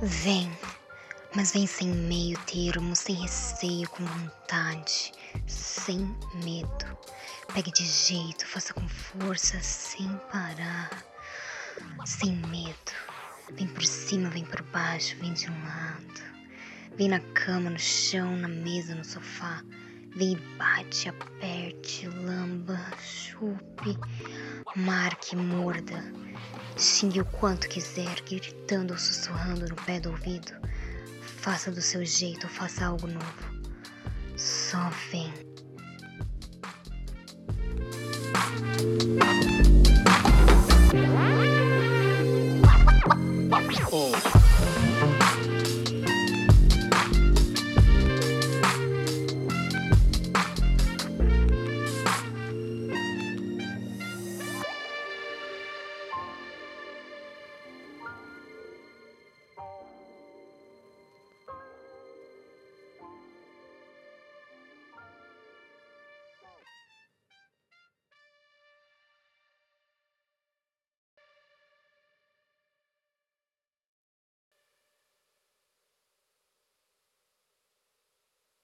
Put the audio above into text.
Vem, mas vem sem meio termo, sem receio, com vontade, sem medo. Pegue de jeito, faça com força, sem parar, sem medo. Vem por cima, vem por baixo, vem de um lado. Vem na cama, no chão, na mesa, no sofá. Vem bate, aperte, lamba, chupe, marque, morda. Xingue o quanto quiser, gritando ou sussurrando no pé do ouvido. Faça do seu jeito faça algo novo. Só vem.